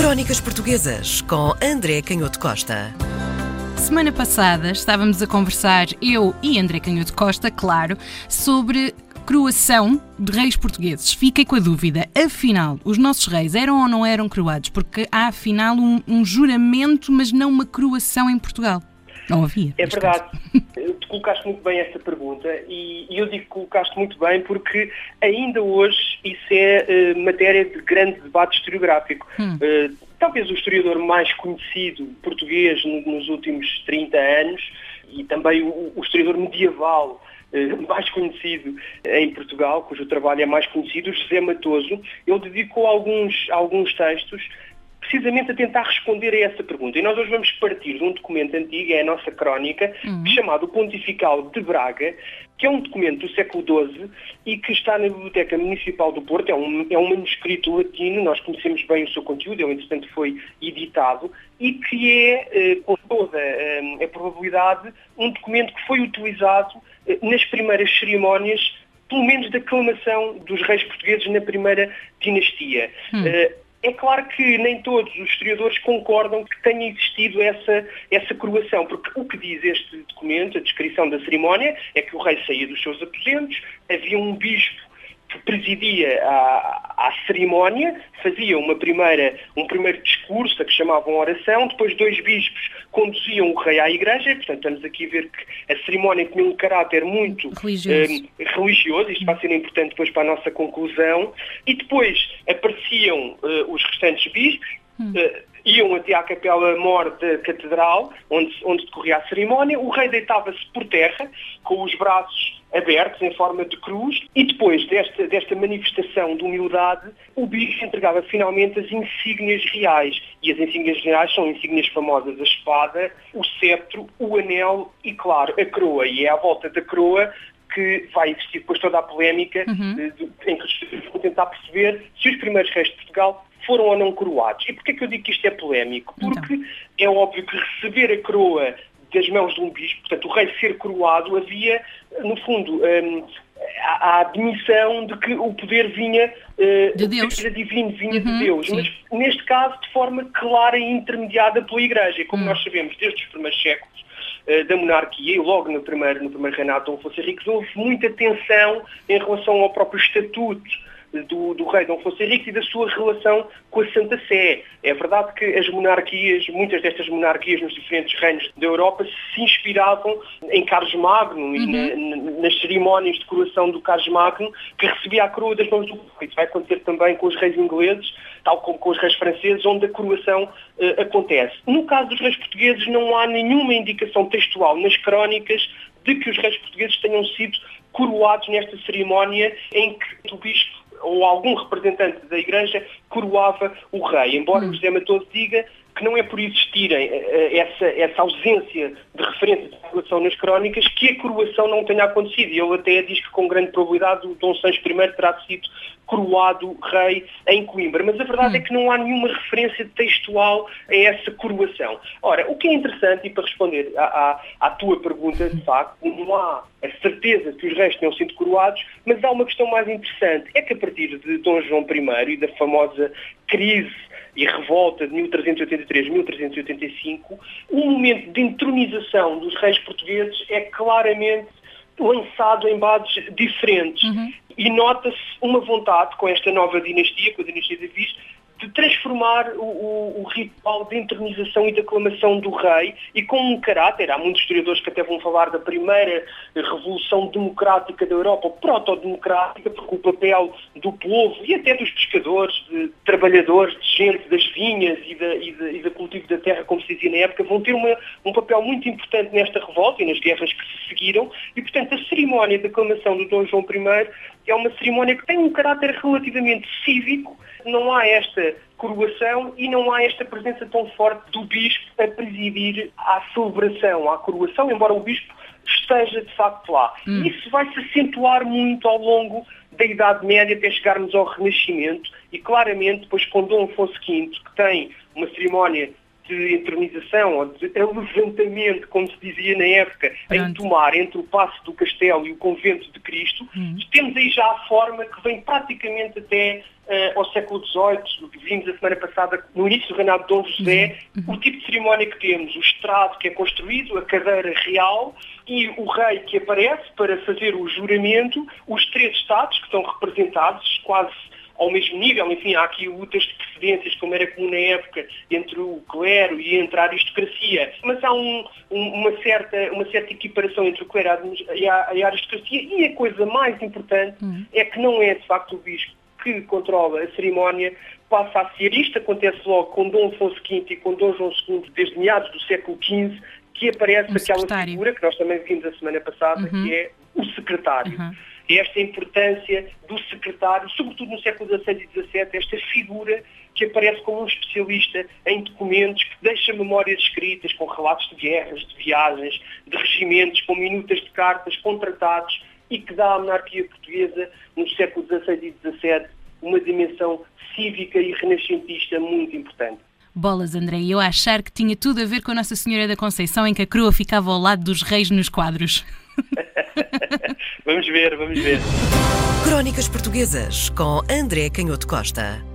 Crónicas Portuguesas com André Canhoto Costa. Semana passada estávamos a conversar, eu e André Canhoto Costa, claro, sobre croação de reis portugueses. Fiquei com a dúvida, afinal, os nossos reis eram ou não eram croados? Porque há, afinal, um, um juramento, mas não uma croação em Portugal. Não havia. É verdade. tu colocaste muito bem esta pergunta e, eu digo que colocaste muito bem porque ainda hoje isso é uh, matéria de grande debate historiográfico. Hum. Uh, talvez o historiador mais conhecido português no, nos últimos 30 anos e também o, o historiador medieval eh, mais conhecido em Portugal, cujo trabalho é mais conhecido, José Matoso, ele dedicou alguns, alguns textos precisamente a tentar responder a essa pergunta. E nós hoje vamos partir de um documento antigo, é a nossa crónica, uhum. chamado Pontifical de Braga, que é um documento do século XII e que está na Biblioteca Municipal do Porto. É um, é um manuscrito latino, nós conhecemos bem o seu conteúdo, ele, entretanto, foi editado, e que é, eh, com toda eh, a probabilidade, um documento que foi utilizado eh, nas primeiras cerimónias pelo menos da aclamação dos reis portugueses na primeira dinastia. Hum. É claro que nem todos os historiadores concordam que tenha existido essa, essa coroação, porque o que diz este documento, a descrição da cerimónia, é que o rei saía dos seus aposentos, havia um bispo que presidia a, à cerimónia, fazia uma primeira, um primeiro discurso, a que chamavam oração, depois dois bispos conduziam o rei à igreja, portanto estamos aqui a ver que a cerimónia tinha um caráter muito religioso, eh, religioso isto vai ser importante depois para a nossa conclusão, e depois apareciam eh, os restantes bispos, hum. Eh, iam até à capela mor da catedral, onde, onde decorria a cerimónia, o rei deitava-se por terra, com os braços abertos em forma de cruz, e depois desta, desta manifestação de humildade, o bispo entregava finalmente as insígnias reais. E as insígnias reais são insígnias famosas, a espada, o cetro, o anel e, claro, a coroa. E é à volta da coroa que vai existir depois toda a polémica uhum. de, de, em que os vão tentar perceber se os primeiros reis de Portugal foram ou não coroados. E porquê que eu digo que isto é polémico? Então. Porque então. é óbvio que receber a coroa das mãos de um bispo, portanto, o rei ser coroado, havia, no fundo, um, a, admissão de que o poder vinha uh, de Deus. Era divino, vinha uhum, de Deus, sim. mas neste caso de forma clara e intermediada pela Igreja. Como uhum. nós sabemos, desde os primeiros séculos, uh, da monarquia, e logo no primeiro, no primeiro reinado de Dom Afonso Henriques, houve muita tensão em relação ao próprio estatuto do, do rei Dom Henriques e da sua relação com a Santa Sé. É verdade que as monarquias, muitas destas monarquias nos diferentes reinos da Europa se inspiravam em Carlos Magno uhum. e na, nas cerimónias de coroação do Carlos Magno que recebia a coroa das mãos do rei. Isso vai acontecer também com os reis ingleses, tal como com os reis franceses, onde a coroação uh, acontece. No caso dos reis portugueses não há nenhuma indicação textual nas crónicas de que os reis portugueses tenham sido coroados nesta cerimónia em que o bispo ou algum representante da Igreja coroava o rei, embora hum. o José Matoso diga que não é por existirem eh, eh, essa, essa ausência de referência de coroação nas crónicas que a coroação não tenha acontecido. E ele até diz que com grande probabilidade o Dom Sancho I terá sido coroado rei em Coimbra. Mas a verdade hum. é que não há nenhuma referência textual a essa coroação. Ora, o que é interessante, e para responder à, à, à tua pergunta, de facto, não há a certeza que os reis tenham sido coroados, mas há uma questão mais interessante. É que a partir de Dom João I e da famosa crise e revolta de 1383-1385, o momento de entronização dos reis portugueses é claramente lançado em bases diferentes. Uhum. E nota-se uma vontade com esta nova dinastia, com a dinastia de Viz, de transformar o, o, o, ritual de entronização e de aclamação do rei e com um caráter, há muitos historiadores que até vão falar da primeira revolução democrática da Europa, proto-democrática, porque o papel do povo e até dos pescadores, de trabalhadores, de gente das vinhas e da, e, da, e cultivo da terra, como se dizia na época, vão ter uma, um papel muito importante nesta revolta e nas guerras que se seguiram e, portanto, a cerimónia de aclamação do Dom João I é uma cerimónia que tem um caráter relativamente cívico, não há esta coroação e não há esta presença tão forte do bispo a presidir à celebração, à coroação, embora o bispo esteja de facto lá. Hum. Isso vai se acentuar muito ao longo da Idade Média até chegarmos ao Renascimento e claramente depois com Dom Afonso V, que tem uma cerimónia de entronização ou de levantamento, como se dizia na época, Pronto. em tomar entre o Passo do Castelo e o Convento de Cristo, uhum. temos aí já a forma que vem praticamente até uh, ao século XVIII, vimos a semana passada, no início do reinado de Dom José, uhum. o tipo de cerimónia que temos, o estrado que é construído, a cadeira real e o rei que aparece para fazer o juramento, os três estados que estão representados, quase ao mesmo nível, enfim, há aqui lutas de precedências, como era comum na época, entre o clero e entre a aristocracia, mas há um, um, uma, certa, uma certa equiparação entre o clero e a, a aristocracia, e a coisa mais importante uhum. é que não é, de facto, o bispo que controla a cerimónia, passa a ser, isto acontece logo com Dom Afonso V e com Dom João II, desde meados do século XV, que aparece um aquela figura que nós também vimos a semana passada, uhum. que é o secretário. Uhum esta importância do secretário, sobretudo no século XVI e XVII, esta figura que aparece como um especialista em documentos, que deixa memórias escritas com relatos de guerras, de viagens, de regimentos, com minutas de cartas, com tratados, e que dá à monarquia portuguesa, no século XVI e XVII, uma dimensão cívica e renascentista muito importante. Bolas, André, eu a achar que tinha tudo a ver com a Nossa Senhora da Conceição, em que a crua ficava ao lado dos reis nos quadros. vamos ver, vamos ver. Crónicas Portuguesas com André Canhoto Costa.